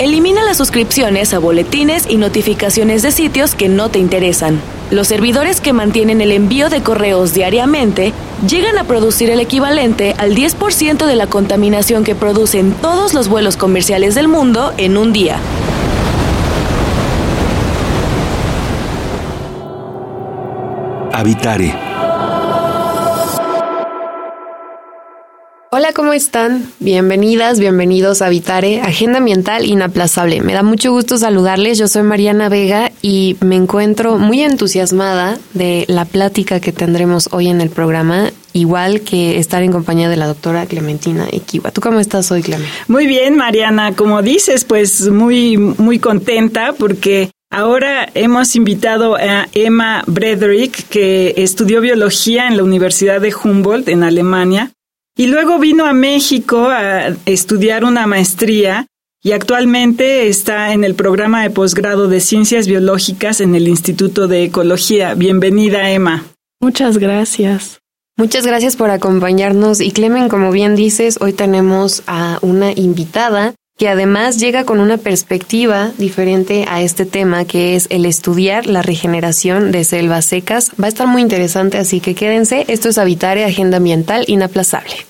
Elimina las suscripciones a boletines y notificaciones de sitios que no te interesan. Los servidores que mantienen el envío de correos diariamente llegan a producir el equivalente al 10% de la contaminación que producen todos los vuelos comerciales del mundo en un día. Habitare Hola, ¿cómo están? Bienvenidas, bienvenidos a Vitare, Agenda Ambiental Inaplazable. Me da mucho gusto saludarles. Yo soy Mariana Vega y me encuentro muy entusiasmada de la plática que tendremos hoy en el programa, igual que estar en compañía de la doctora Clementina Equiva. ¿Tú cómo estás hoy, Clemen? Muy bien, Mariana. Como dices, pues muy, muy contenta porque Ahora hemos invitado a Emma Brederick, que estudió biología en la Universidad de Humboldt en Alemania y luego vino a México a estudiar una maestría y actualmente está en el programa de posgrado de Ciencias Biológicas en el Instituto de Ecología. Bienvenida, Emma. Muchas gracias. Muchas gracias por acompañarnos y Clemen, como bien dices, hoy tenemos a una invitada que además llega con una perspectiva diferente a este tema, que es el estudiar la regeneración de selvas secas. Va a estar muy interesante, así que quédense. Esto es Habitare Agenda Ambiental Inaplazable.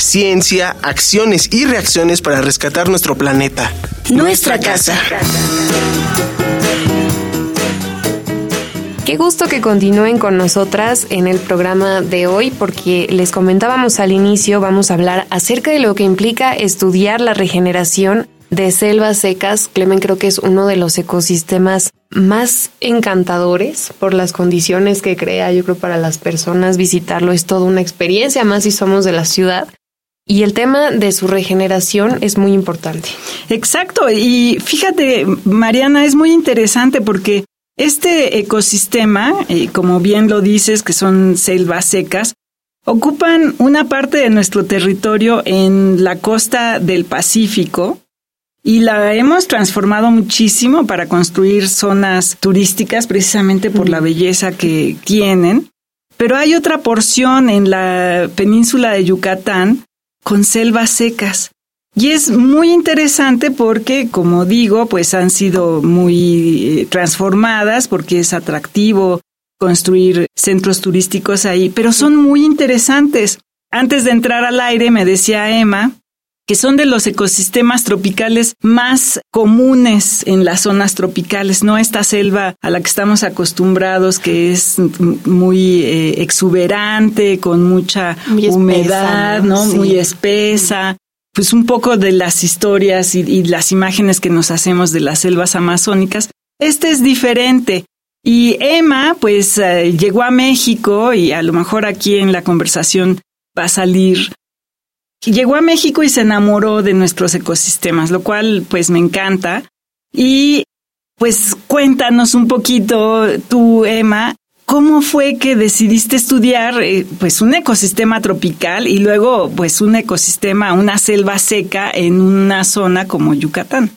Ciencia, acciones y reacciones para rescatar nuestro planeta. Nuestra, casa. Qué gusto que continúen con nosotras en el programa de hoy porque les comentábamos al inicio, vamos a hablar acerca de lo que implica estudiar la regeneración de selvas secas. Clemen creo que es uno de los ecosistemas más encantadores por las condiciones que crea. Yo creo para las personas visitarlo es toda una experiencia, más si somos de la ciudad. Y el tema de su regeneración es muy importante. Exacto. Y fíjate, Mariana, es muy interesante porque este ecosistema, como bien lo dices, que son selvas secas, ocupan una parte de nuestro territorio en la costa del Pacífico, y la hemos transformado muchísimo para construir zonas turísticas precisamente por la belleza que tienen. Pero hay otra porción en la península de Yucatán con selvas secas. Y es muy interesante porque, como digo, pues han sido muy eh, transformadas porque es atractivo construir centros turísticos ahí, pero son muy interesantes. Antes de entrar al aire me decía Emma que son de los ecosistemas tropicales más comunes en las zonas tropicales, no esta selva a la que estamos acostumbrados, que es muy eh, exuberante, con mucha humedad, ¿no? Muy espesa. Pues un poco de las historias y, las imágenes que nos hacemos de las selvas amazónicas. Este es diferente. Y Emma, pues eh, llegó a México y a lo mejor aquí en la conversación va a salir llegó a México y se enamoró de nuestros ecosistemas, lo cual pues me encanta. Y pues cuéntanos un poquito tú, Emma, ¿cómo fue que decidiste estudiar eh, pues un ecosistema tropical y luego pues un ecosistema, una selva seca en una zona como Yucatán?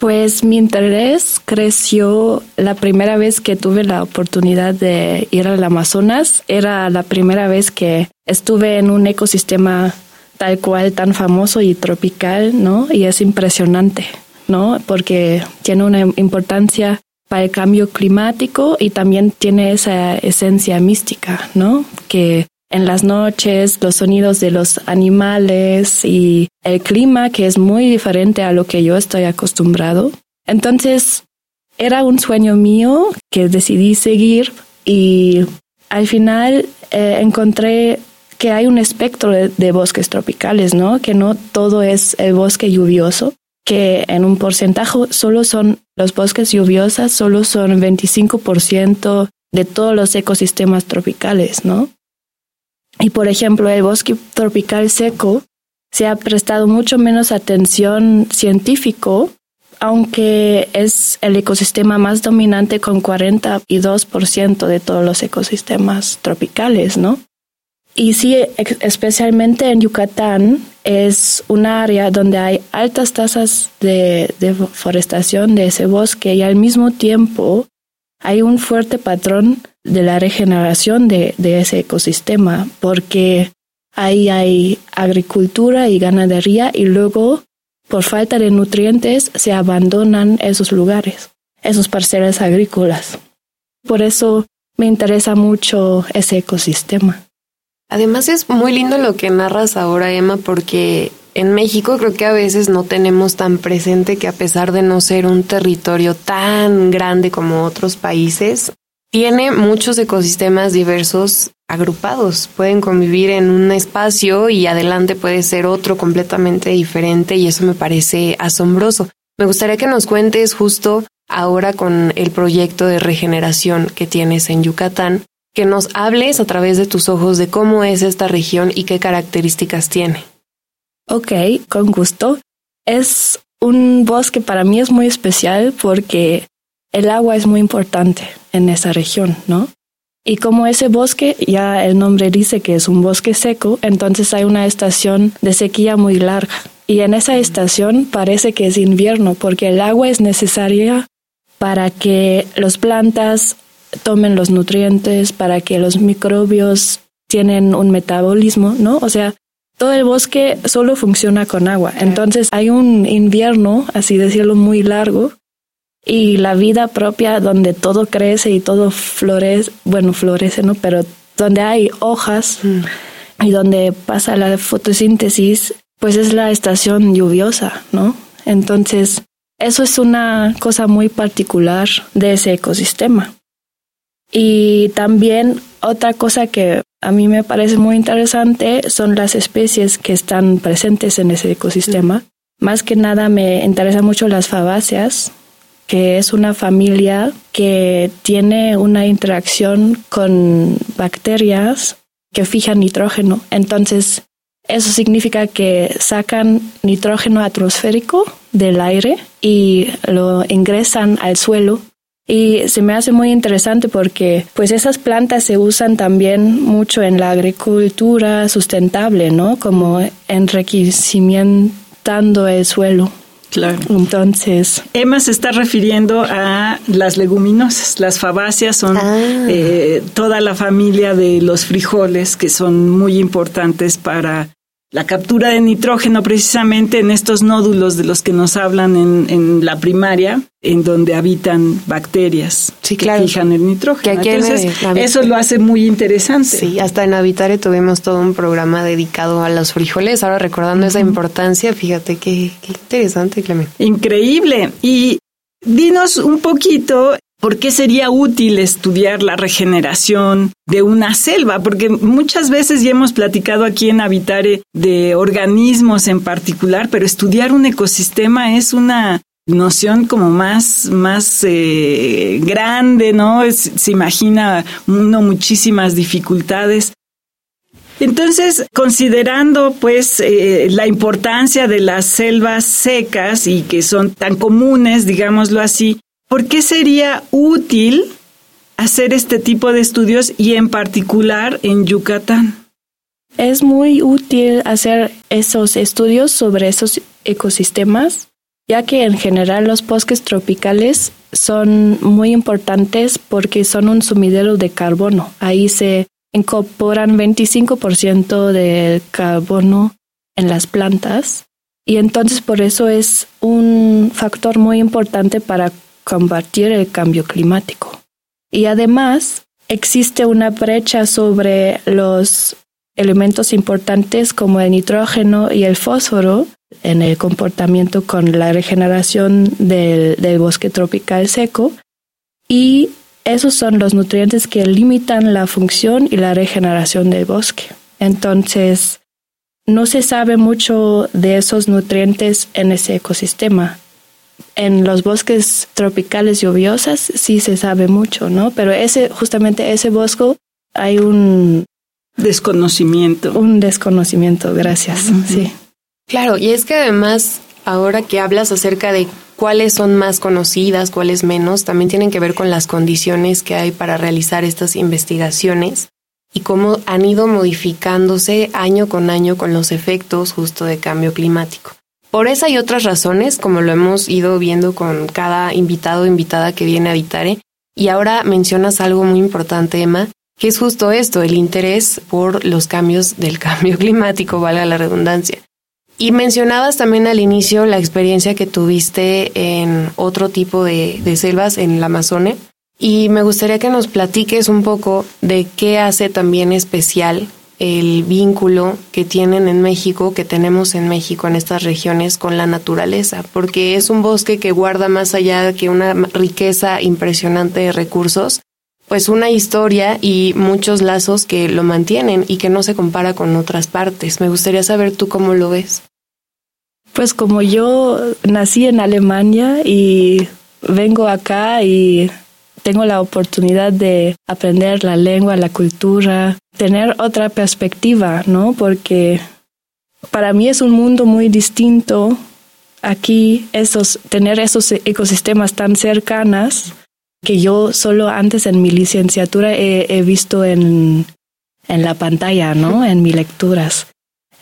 Pues mi interés creció la primera vez que tuve la oportunidad de ir al Amazonas. Era la primera vez que estuve en un ecosistema tal cual, tan famoso y tropical, ¿no? Y es impresionante, ¿no? Porque tiene una importancia para el cambio climático y también tiene esa esencia mística, ¿no? Que en las noches, los sonidos de los animales y el clima que es muy diferente a lo que yo estoy acostumbrado. Entonces, era un sueño mío que decidí seguir y al final eh, encontré que hay un espectro de, bosques tropicales, ¿no? Que no todo es el bosque lluvioso, que en un porcentaje solo son los bosques lluviosos, solo son 25% de todos los ecosistemas tropicales, ¿no? Y por ejemplo, el bosque tropical seco se ha prestado mucho menos atención científico, aunque es el ecosistema más dominante con 42% de todos los ecosistemas tropicales, ¿no? Y sí, especialmente en Yucatán, es un área donde hay altas tasas de deforestación de ese bosque y al mismo tiempo hay un fuerte patrón de la regeneración de, ese ecosistema, porque ahí hay agricultura y ganadería y luego, por falta de nutrientes, se abandonan esos lugares, esos parcelas agrícolas. Por eso me interesa mucho ese ecosistema. Además es muy lindo lo que narras ahora, Emma, porque en México creo que a veces no tenemos tan presente que a pesar de no ser un territorio tan grande como otros países, tiene muchos ecosistemas diversos agrupados. Pueden convivir en un espacio y adelante puede ser otro completamente diferente y eso me parece asombroso. Me gustaría que nos cuentes justo ahora con el proyecto de regeneración que tienes en Yucatán, que nos hables a través de tus ojos de cómo es esta región y qué características tiene. Ok, con gusto. Es un bosque para mí es muy especial porque el agua es muy importante en esa región, ¿no? Y como ese bosque, ya el nombre dice que es un bosque seco, entonces hay una estación de sequía muy larga. Y en esa estación parece que es invierno porque el agua es necesaria para que las plantas tomen los nutrientes, para que los microbios tienen un metabolismo, ¿no? O sea, todo el bosque solo funciona con agua. Entonces hay un invierno, así decirlo, muy largo y la vida propia donde todo crece y todo florece, bueno, florece, ¿no? Pero donde hay hojas mm. y donde pasa la fotosíntesis, pues es la estación lluviosa, ¿no? Entonces, eso es una cosa muy particular de ese ecosistema. Y también otra cosa que a mí me parece muy interesante son las especies que están presentes en ese ecosistema. Más que nada me interesa mucho las fabáceas, que es una familia que tiene una interacción con bacterias que fijan nitrógeno. Entonces, eso significa que sacan nitrógeno atmosférico del aire y lo ingresan al suelo y se me hace muy interesante porque pues esas plantas se usan también mucho en la agricultura sustentable, ¿no? Como enriquecimiento el suelo. Claro. Entonces. Emma se está refiriendo a las leguminosas. Las fabáceas son ah. eh, toda la familia de los frijoles que son muy importantes para la captura de nitrógeno precisamente en estos nódulos de los que nos hablan en, la primaria, en donde habitan bacterias que fijan el nitrógeno. Entonces, eso lo hace muy interesante. Sí, hasta en Habitare tuvimos todo un programa dedicado a los frijoles. Ahora recordando esa importancia, fíjate qué, qué interesante, Clemente. Increíble. Y dinos un poquito ¿Por qué sería útil estudiar la regeneración de una selva? Porque muchas veces ya hemos platicado aquí en Habitare de organismos en particular, pero estudiar un ecosistema es una noción como más, más eh, grande, ¿no? se imagina uno muchísimas dificultades. Entonces, considerando pues eh, la importancia de las selvas secas y que son tan comunes, digámoslo así, ¿Por qué sería útil hacer este tipo de estudios y en particular en Yucatán? Es muy útil hacer esos estudios sobre esos ecosistemas, ya que en general los bosques tropicales son muy importantes porque son un sumidero de carbono. Ahí se incorporan 25% del carbono en las plantas y entonces por eso es un factor muy importante para combatir el cambio climático. Y además, existe una brecha sobre los elementos importantes como el nitrógeno y el fósforo en el comportamiento con la regeneración del, del bosque tropical seco y esos son los nutrientes que limitan la función y la regeneración del bosque. Entonces, no se sabe mucho de esos nutrientes en ese ecosistema. En los bosques tropicales lluviosos sí se sabe mucho, ¿no? Pero ese, justamente ese bosque hay un desconocimiento. Un desconocimiento, gracias. Sí. Claro, y es que además, ahora que hablas acerca de cuáles son más conocidas, cuáles menos, también tienen que ver con las condiciones que hay para realizar estas investigaciones y cómo han ido modificándose año con año con los efectos justo de cambio climático. Por esa y otras razones, como lo hemos ido viendo con cada invitado o invitada que viene a Habitare, y ahora mencionas algo muy importante, Emma, que es justo esto, el interés por los cambios del cambio climático, valga la redundancia. Y mencionabas también al inicio la experiencia que tuviste en otro tipo de, selvas en el Amazonia. Y me gustaría que nos platiques un poco de qué hace también especial el vínculo que tienen en México, que tenemos en México, en estas regiones, con la naturaleza, porque es un bosque que guarda más allá que una riqueza impresionante de recursos, pues una historia y muchos lazos que lo mantienen y que no se compara con otras partes. Me gustaría saber tú cómo lo ves. Pues como yo nací en Alemania y vengo acá y tengo la oportunidad de aprender la lengua, la cultura, tener otra perspectiva, ¿no? Porque para mí es un mundo muy distinto aquí, esos, tener esos ecosistemas tan cercanos que yo solo antes en mi licenciatura he, visto en, en la pantalla, ¿no? En mis lecturas.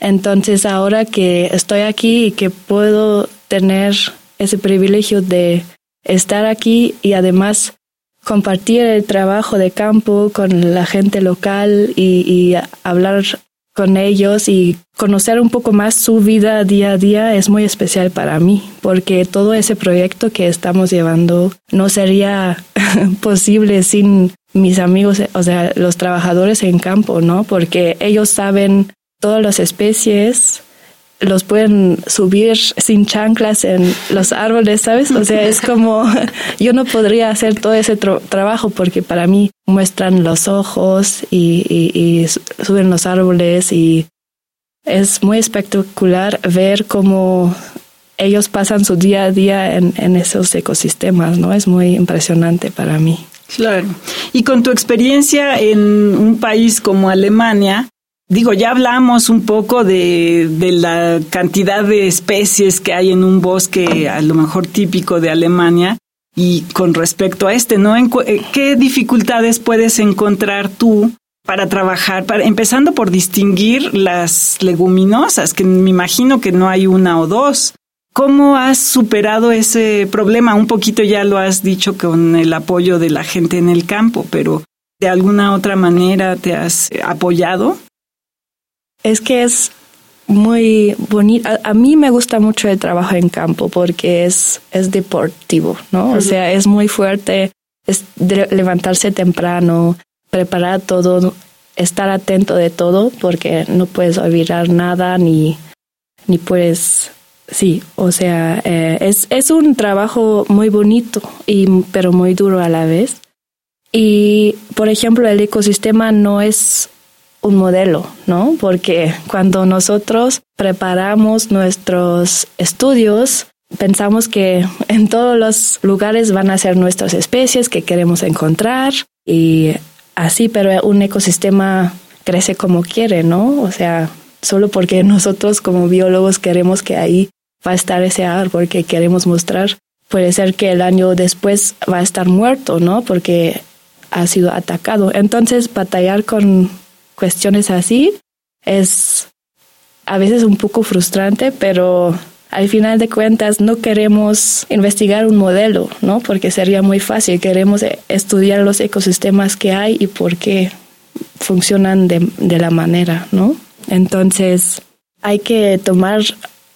Entonces ahora que estoy aquí y que puedo tener ese privilegio de estar aquí y además compartir el trabajo de campo con la gente local y, hablar con ellos y conocer un poco más su vida día a día es muy especial para mí, porque todo ese proyecto que estamos llevando no sería posible sin mis amigos, o sea, los trabajadores en campo, ¿no? Porque ellos saben todas las especies, los pueden subir sin chanclas en los árboles, ¿sabes? O sea, es como yo no podría hacer todo ese trabajo porque para mí muestran los ojos y, suben los árboles y es muy espectacular ver cómo ellos pasan su día a día en, en esos ecosistemas, ¿no? Es muy impresionante para mí. Claro. Y con tu experiencia en un país como Alemania, Digo, ya hablamos un poco de, de, la cantidad de especies que hay en un bosque, a lo mejor típico de Alemania, y con respecto a este, ¿no? Eh, ¿Qué dificultades puedes encontrar tú para trabajar, empezando por distinguir las leguminosas, que me imagino que no hay una o dos? ¿Cómo has superado ese problema? Un poquito ya lo has dicho con el apoyo de la gente en el campo, pero ¿de alguna otra manera te has apoyado? Es que es muy bonito. A, mí me gusta mucho el trabajo en campo porque es, es deportivo, ¿no? O sea, es muy fuerte, es levantarse temprano, preparar todo, estar atento de todo porque no puedes olvidar nada ni, ni puedes, sí, o sea, eh, es, es un trabajo muy bonito y, pero muy duro a la vez. Y, por ejemplo, el ecosistema no es un modelo, ¿no? Porque cuando nosotros preparamos nuestros estudios, pensamos que en todos los lugares van a ser nuestras especies que queremos encontrar y así, pero un ecosistema crece como quiere, ¿no? O sea, solo porque nosotros como biólogos queremos que ahí va a estar ese árbol que queremos mostrar, puede ser que el año después va a estar muerto, ¿no? Porque ha sido atacado. Entonces, batallar con cuestiones así es a veces un poco frustrante, pero al final de cuentas no queremos investigar un modelo, ¿no? Porque sería muy fácil. Queremos estudiar los ecosistemas que hay y por qué funcionan de, de la manera, ¿no? Entonces hay que tomar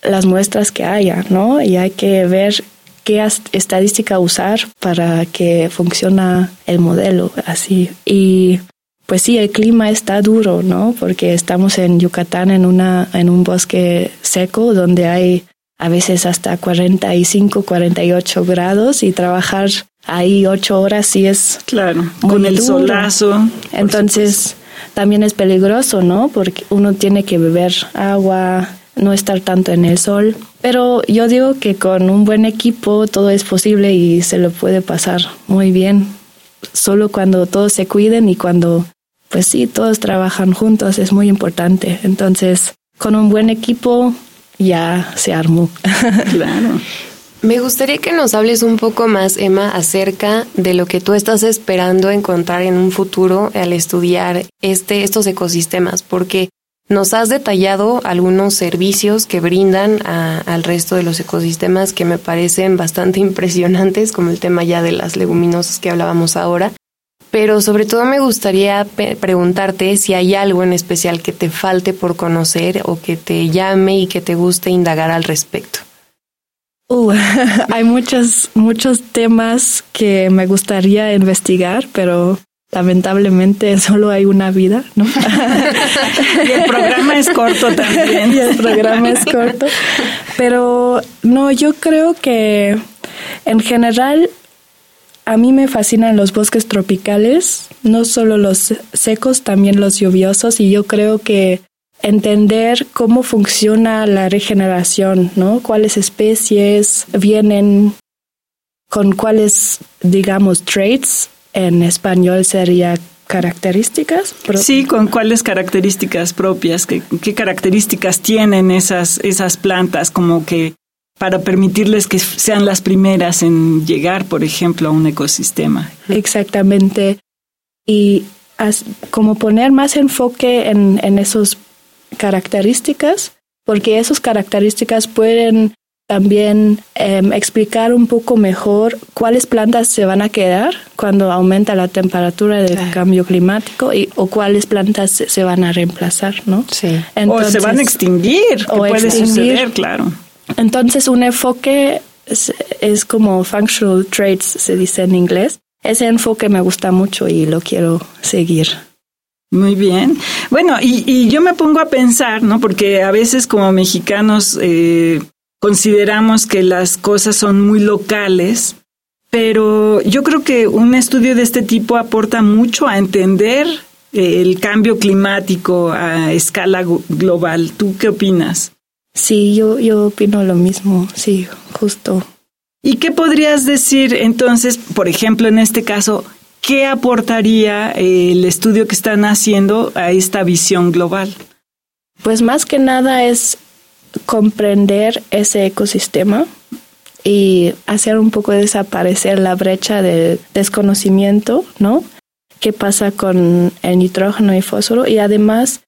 las muestras que haya, ¿no? Y hay que ver qué estadística usar para que funcione el modelo así. Y pues sí, el clima está duro, ¿no? Porque estamos en Yucatán en, una, en un bosque seco donde hay a veces hasta 45, 48 grados y trabajar ahí ocho horas sí es claro con el solazo entonces también es peligroso, ¿no? Porque uno tiene que beber agua, no estar tanto en el sol. Pero yo digo que con un buen equipo todo es posible y se lo puede pasar muy bien. Solo cuando todos se cuiden y cuando, pues sí, todos trabajan juntos es muy importante. Entonces, con un buen equipo ya se armó. Claro. Me gustaría que nos hables un poco más, Emma, acerca de lo que tú estás esperando encontrar en un futuro al estudiar este, estos ecosistemas, porque nos has detallado algunos servicios que brindan al resto de los ecosistemas que me parecen bastante impresionantes, como el tema ya de las leguminosas que hablábamos ahora. Pero sobre todo me gustaría preguntarte si hay algo en especial que te falte por conocer o que te llame y que te guste indagar al respecto. Uh, hay muchos, muchos temas que me gustaría investigar, pero lamentablemente solo hay una vida, ¿no? y el programa es corto también. y el programa es corto. Pero no, yo creo que en general a mí me fascinan los bosques tropicales, no solo los secos, también los lluviosos, y yo creo que entender cómo funciona la regeneración, ¿no? Cuáles especies vienen con cuáles, digamos, traits, en español sería características. Sí, con cuáles características propias, qué, características tienen esas, esas plantas, como que para permitirles que sean las primeras en llegar, por ejemplo, a un ecosistema. Exactamente. Y como poner más enfoque en, en esos características, porque esas características pueden también em, explicar un poco mejor cuáles plantas se van a quedar cuando aumenta la temperatura del cambio climático y, o cuáles plantas se, van a reemplazar, ¿no? Sí. o se van a extinguir, o puede suceder, claro. Entonces, un enfoque es, es, como functional traits, se dice en inglés. Ese enfoque me gusta mucho y lo quiero seguir. Muy bien. Bueno, y, y, yo me pongo a pensar, ¿no? Porque a veces como mexicanos eh, consideramos que las cosas son muy locales, pero yo creo que un estudio de este tipo aporta mucho a entender eh, el cambio climático a escala global. ¿Tú qué opinas? Sí, yo, yo opino lo mismo, sí, justo. ¿Y qué podrías decir entonces, por ejemplo, en este caso, ¿qué aportaría el estudio que están haciendo a esta visión global? Pues más que nada es comprender ese ecosistema y hacer un poco desaparecer la brecha del desconocimiento, ¿no? ¿Qué pasa con el nitrógeno y fósforo? Y además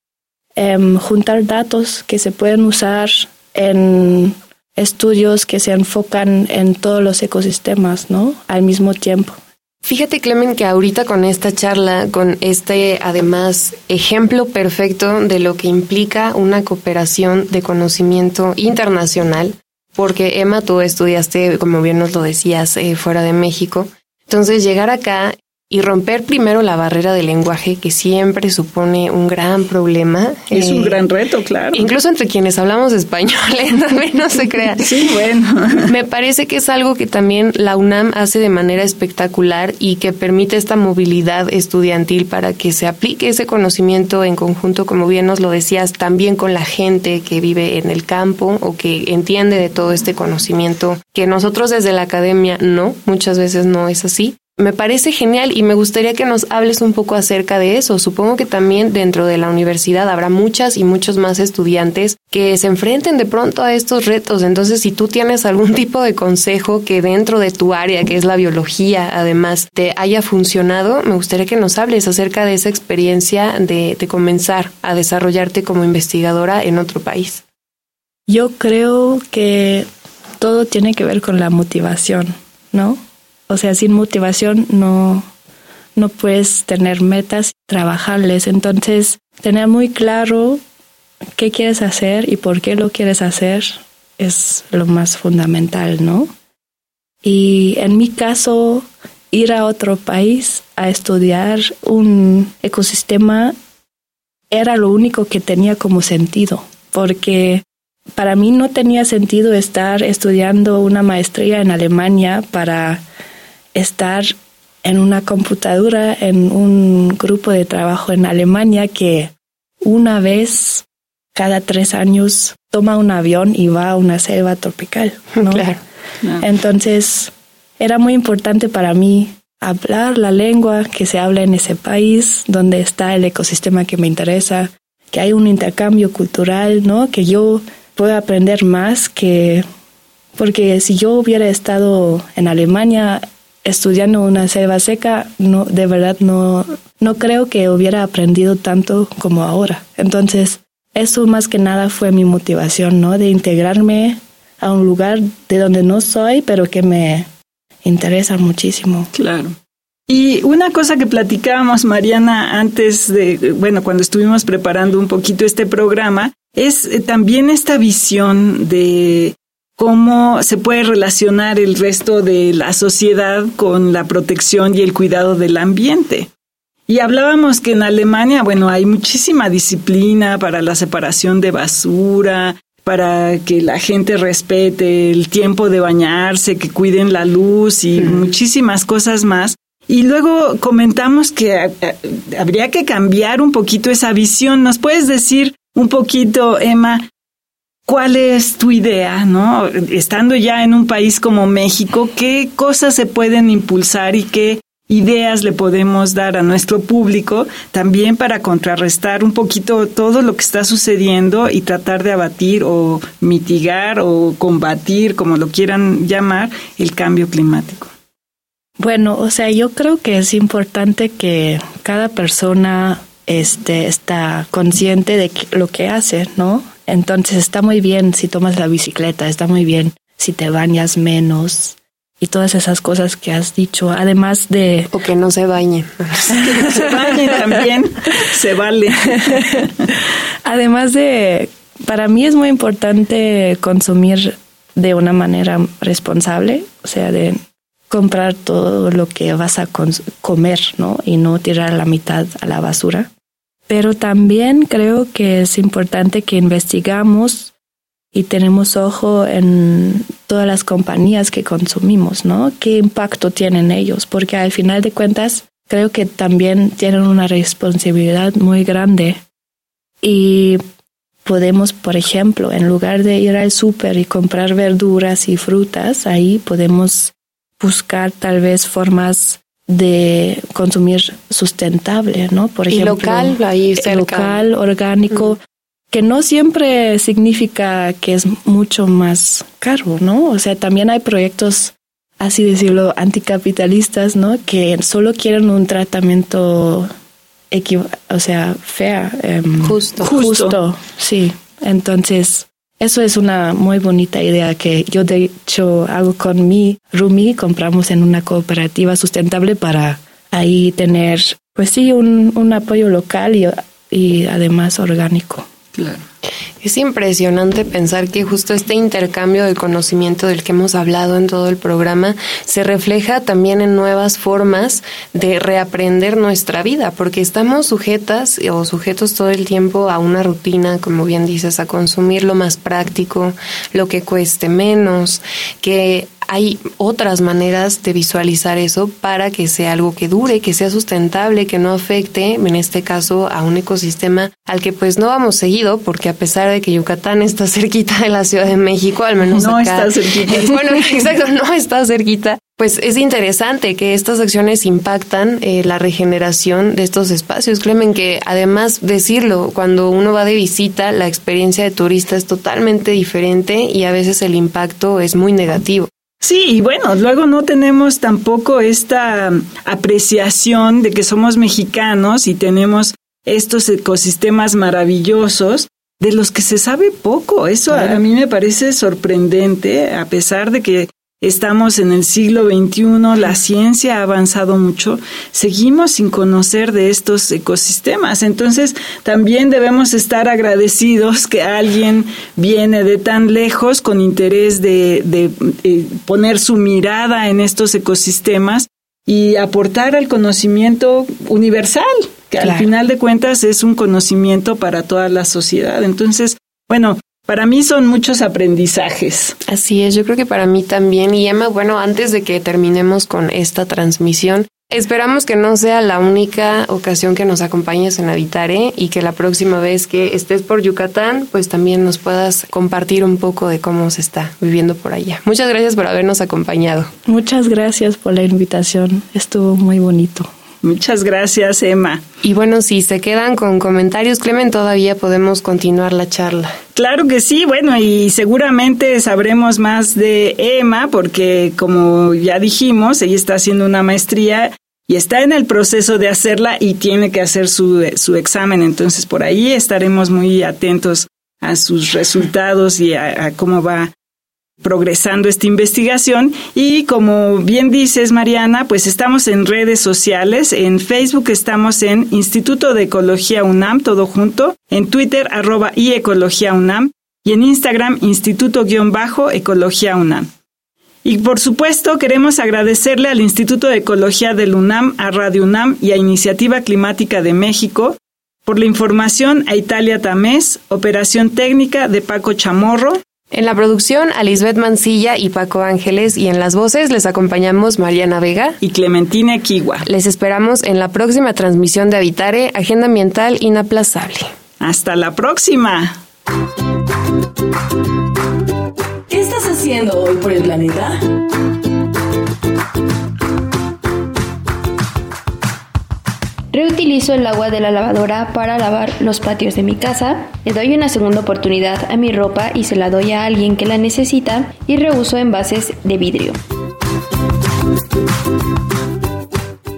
em, juntar datos que se pueden usar en estudios que se enfocan en todos los ecosistemas, ¿no? Al mismo tiempo. Fíjate, Clemen, que ahorita con esta charla, con este además ejemplo perfecto de lo que implica una cooperación de conocimiento internacional, porque Emma, tú estudiaste, como bien nos lo decías, eh, fuera de México. Entonces, llegar acá y romper primero la barrera del lenguaje que siempre supone un gran problema. Es un eh, gran reto, claro. Incluso entre quienes hablamos español, ¿eh? también no se crea. Sí, bueno. Me parece que es algo que también la UNAM hace de manera espectacular y que permite esta movilidad estudiantil para que se aplique ese conocimiento en conjunto, como bien nos lo decías, también con la gente que vive en el campo o que entiende de todo este conocimiento que nosotros desde la academia no, muchas veces no es así. Me parece genial y me gustaría que nos hables un poco acerca de eso. Supongo que también dentro de la universidad habrá muchas y muchos más estudiantes que se enfrenten de pronto a estos retos. Entonces, si tú tienes algún tipo de consejo que dentro de tu área, que es la biología, además, te haya funcionado, me gustaría que nos hables acerca de esa experiencia de, de comenzar a desarrollarte como investigadora en otro país. Yo creo que todo tiene que ver con la motivación, ¿no? O sea, sin motivación no, no puedes tener metas, trabajarles. Entonces, tener muy claro qué quieres hacer y por qué lo quieres hacer es lo más fundamental, ¿no? Y en mi caso, ir a otro país a estudiar un ecosistema era lo único que tenía como sentido, porque para mí no tenía sentido estar estudiando una maestría en Alemania para estar en una computadora en un grupo de trabajo en Alemania que una vez cada tres años toma un avión y va a una selva tropical. ¿no? Claro. Entonces era muy importante para mí hablar la lengua que se habla en ese país, donde está el ecosistema que me interesa, que hay un intercambio cultural, ¿no? Que yo pueda aprender más que porque si yo hubiera estado en Alemania estudiando una selva seca, no de verdad no no creo que hubiera aprendido tanto como ahora. Entonces, eso más que nada fue mi motivación, ¿no? De integrarme a un lugar de donde no soy, pero que me interesa muchísimo. Claro. Y una cosa que platicábamos, Mariana, antes de, bueno, cuando estuvimos preparando un poquito este programa, es eh, también esta visión de cómo se puede relacionar el resto de la sociedad con la protección y el cuidado del ambiente. Y hablábamos que en Alemania, bueno, hay muchísima disciplina para la separación de basura, para que la gente respete el tiempo de bañarse, que cuiden la luz y muchísimas cosas más. Y luego comentamos que eh, eh, habría que cambiar un poquito esa visión. ¿Nos puedes decir un poquito, Emma, cuál es tu idea, no? Estando ya en un país como México, ¿qué cosas se pueden impulsar y qué ideas le podemos dar a nuestro público también para contrarrestar un poquito todo lo que está sucediendo y tratar de abatir o mitigar o combatir, como lo quieran llamar, el cambio climático. Bueno, o sea, yo creo que es importante que cada persona este, está consciente de lo que hace, ¿no? Entonces está muy bien si tomas la bicicleta, está muy bien si te bañas menos, y todas esas cosas que has dicho, además de... O que no se bañe. se bañe también, se vale. además de, para mí es muy importante consumir de una manera responsable, o sea, de comprar todo lo que vas a comer, ¿no? Y no tirar la mitad a la basura. Pero también creo que es importante que investigamos y tenemos ojo en todas las compañías que consumimos, ¿no? ¿Qué impacto tienen ellos? Porque al final de cuentas creo que también tienen una responsabilidad muy grande y podemos, por ejemplo, en lugar de ir al súper y comprar verduras y frutas, ahí podemos buscar tal vez formas de consumir sustentable, ¿no? Por ejemplo, y local, ahí cerca. local, orgánico que no siempre significa que es mucho más caro, ¿no? O sea, también hay proyectos, así decirlo, anticapitalistas, ¿no? Que solo quieren un tratamiento, o sea, fea. Em, justo. Justo, sí. Entonces, eso es una muy bonita idea que yo de hecho hago con mi Rumi, compramos en una cooperativa sustentable para ahí tener, pues sí, un, un apoyo local y, y además orgánico. Claro. Es impresionante pensar que justo este intercambio de conocimiento del que hemos hablado en todo el programa se refleja también en nuevas formas de reaprender nuestra vida, porque estamos sujetas o sujetos todo el tiempo a una rutina, como bien dices, a consumir lo más práctico, lo que cueste menos, que hay otras maneras de visualizar eso para que sea algo que dure, que sea sustentable, que no afecte, en este caso, a un ecosistema al que pues no vamos seguido, porque a pesar de que Yucatán está cerquita de la Ciudad de México, al menos no está cerquita. Bueno, exacto, no está cerquita. Pues es interesante que estas acciones impactan eh, la regeneración de estos espacios. Clemen, que además decirlo, cuando uno va de visita, la experiencia de turista es totalmente diferente y a veces el impacto es muy negativo. Sí, y bueno, luego no tenemos tampoco esta apreciación de que somos mexicanos y tenemos estos ecosistemas maravillosos de los que se sabe poco. Eso a mí me parece sorprendente, a pesar de que Estamos en el siglo XXI, la ciencia ha avanzado mucho, seguimos sin conocer de estos ecosistemas. Entonces, también debemos estar agradecidos que alguien viene de tan lejos con interés de, eh, poner su mirada en estos ecosistemas y aportar al conocimiento universal, que al final de cuentas es un conocimiento para toda la sociedad. Entonces, bueno, para mí son muchos aprendizajes. Así es, yo creo que para mí también. Y Emma, bueno, antes de que terminemos con esta transmisión, Esperamos que no sea la única ocasión que nos acompañes en Habitare y que la próxima vez que estés por Yucatán, pues también nos puedas compartir un poco de cómo se está viviendo por allá. Muchas gracias por habernos acompañado. Muchas gracias por la invitación. Estuvo muy bonito. Muchas gracias, Emma. Y bueno, si se quedan con comentarios, Clemen, todavía podemos continuar la charla. Claro que sí, bueno, y seguramente sabremos más de Emma, porque como ya dijimos, ella está haciendo una maestría y está en el proceso de hacerla y tiene que hacer su, su examen. Entonces, por ahí estaremos muy atentos a sus resultados y a, a cómo va progresando esta investigación y como bien dices Mariana, pues estamos en redes sociales, en Facebook estamos en Instituto de Ecología UNAM, todo junto, en Twitter arroba y Ecología UNAM y en Instagram Instituto-Ecología UNAM. Y por supuesto queremos agradecerle al Instituto de Ecología del UNAM, a Radio UNAM y a Iniciativa Climática de México por la información a Italia Tamés, operación técnica de Paco Chamorro, en la producción, a Lisbeth Mancilla y Paco Ángeles, y en las voces les acompañamos Mariana Vega y Clementina Kiwa. Les esperamos en la próxima transmisión de Habitare, Agenda Ambiental Inaplazable. Hasta la próxima. ¿Qué estás haciendo hoy por el planeta? Reutilizo el agua de la lavadora para lavar los patios de mi casa, le doy una segunda oportunidad a mi ropa y se la doy a alguien que la necesita y reuso envases de vidrio.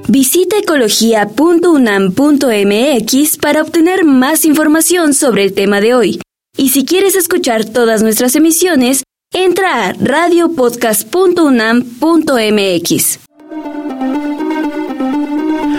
Visita ecología.unam.mx para obtener más información sobre el tema de hoy. Y si quieres escuchar todas nuestras emisiones, entra a radiopodcast.unam.mx.